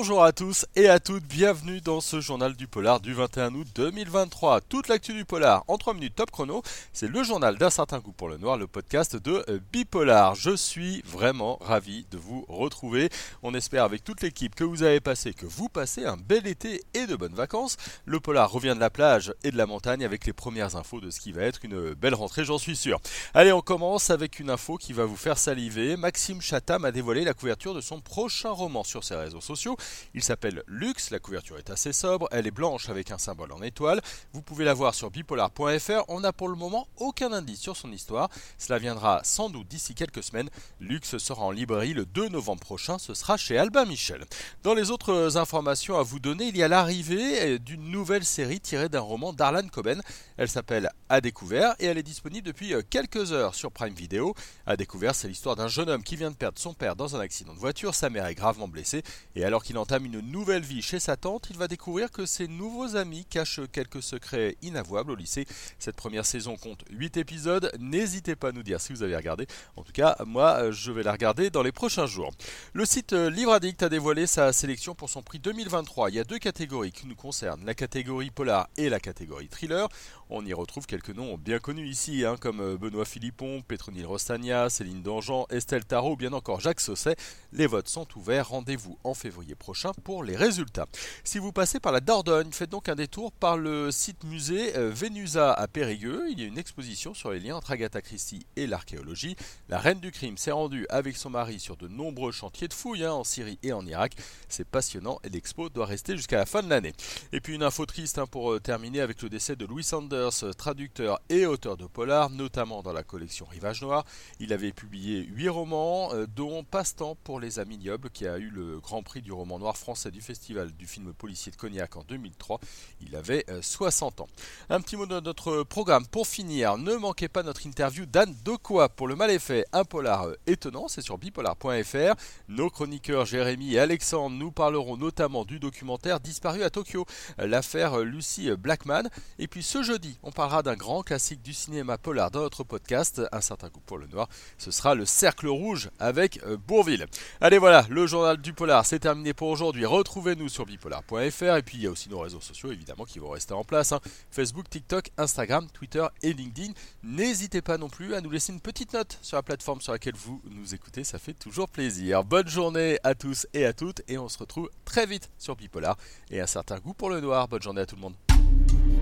Bonjour à tous et à toutes, bienvenue dans ce journal du polar du 21 août 2023. Toute l'actu du polar en 3 minutes top chrono, c'est le journal d'un certain goût pour le noir, le podcast de euh, Bipolar. Je suis vraiment ravi de vous retrouver. On espère avec toute l'équipe que vous avez passé, que vous passez un bel été et de bonnes vacances. Le polar revient de la plage et de la montagne avec les premières infos de ce qui va être une belle rentrée, j'en suis sûr. Allez, on commence avec une info qui va vous faire saliver. Maxime Chatham a dévoilé la couverture de son prochain roman sur ses réseaux sociaux. Il s'appelle Lux, la couverture est assez sobre, elle est blanche avec un symbole en étoile. Vous pouvez la voir sur bipolar.fr. On n'a pour le moment aucun indice sur son histoire. Cela viendra sans doute d'ici quelques semaines. Lux sera en librairie le 2 novembre prochain, ce sera chez Albin Michel. Dans les autres informations à vous donner, il y a l'arrivée d'une nouvelle série tirée d'un roman d'Arlan Coben. Elle s'appelle À découvert et elle est disponible depuis quelques heures sur Prime Video. À découvert, c'est l'histoire d'un jeune homme qui vient de perdre son père dans un accident de voiture, sa mère est gravement blessée et alors qu'il entame une nouvelle vie chez sa tante, il va découvrir que ses nouveaux amis cachent quelques secrets inavouables au lycée. Cette première saison compte 8 épisodes. N'hésitez pas à nous dire si vous avez regardé. En tout cas, moi, je vais la regarder dans les prochains jours. Le site Livre Addict a dévoilé sa sélection pour son prix 2023. Il y a deux catégories qui nous concernent, la catégorie polar et la catégorie thriller. On y retrouve quelques noms bien connus ici, hein, comme Benoît Philippon, Petronil Rostagna, Céline Dangean, Estelle Tarot, ou bien encore Jacques Sausset. Les votes sont ouverts. Rendez-vous en février prochain pour les résultats. Si vous passez par la Dordogne, faites donc un détour par le site musée euh, Vénusa à Périgueux. Il y a une exposition sur les liens entre Agatha Christie et l'archéologie. La reine du crime s'est rendue avec son mari sur de nombreux chantiers de fouilles hein, en Syrie et en Irak. C'est passionnant et l'expo doit rester jusqu'à la fin de l'année. Et puis une info triste hein, pour euh, terminer avec le décès de Louis Sanders, euh, traducteur et auteur de polar, notamment dans la collection Rivage Noir. Il avait publié 8 romans, dont Passe-temps pour les amis ignobles, qui a eu le grand prix du roman noir français du festival du film policier de Cognac en 2003. Il avait 60 ans. Un petit mot de notre programme pour finir. Ne manquez pas notre interview d'Anne Dokoa pour le mal effet, un polar étonnant. C'est sur bipolar.fr. Nos chroniqueurs Jérémy et Alexandre nous parleront notamment du documentaire Disparu à Tokyo, l'affaire Lucy Blackman. Et puis ce jeudi, on parlera d'un grand classique du cinéma polar dans notre podcast, Un certain coup pour le noir. Ce sera le Cercle Rouge avec Bourville. Allez voilà, le journal du polar, c'est terminé pour aujourd'hui. Retrouvez-nous sur bipolar.fr et puis il y a aussi nos réseaux sociaux évidemment qui vont rester en place. Hein. Facebook, TikTok, Instagram, Twitter et LinkedIn. N'hésitez pas non plus à nous laisser une petite note sur la plateforme sur laquelle vous nous écoutez, ça fait toujours plaisir. Bonne journée à tous et à toutes et on se retrouve très vite sur Bipolar et un certain goût pour le noir. Bonne journée à tout le monde.